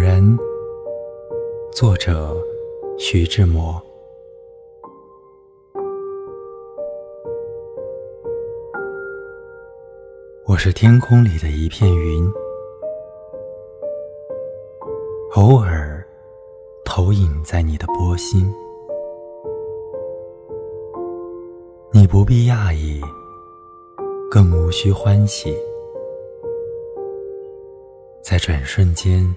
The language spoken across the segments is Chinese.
然，作者徐志摩。我是天空里的一片云，偶尔投影在你的波心。你不必讶异，更无需欢喜，在转瞬间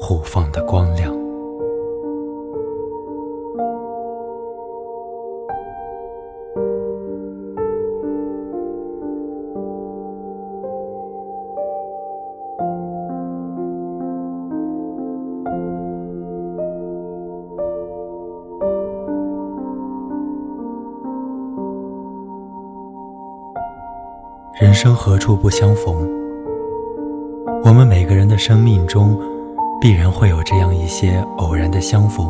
互放的光亮。人生何处不相逢？我们每个人的生命中，必然会有这样一些偶然的相逢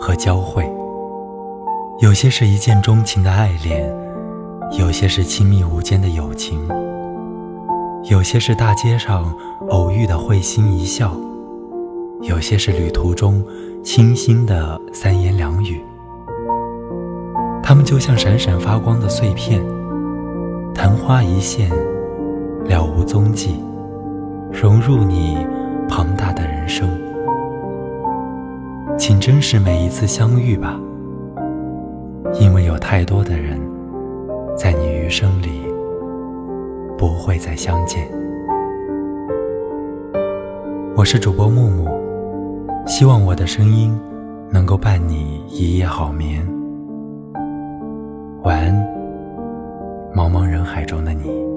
和交汇。有些是一见钟情的爱恋，有些是亲密无间的友情，有些是大街上偶遇的会心一笑，有些是旅途中倾心的三言两语。它们就像闪闪发光的碎片。昙花一现，了无踪迹，融入你庞生。请珍视每一次相遇吧，因为有太多的人，在你余生里不会再相见。我是主播木木，希望我的声音能够伴你一夜好眠。晚安。茫茫人海中的你。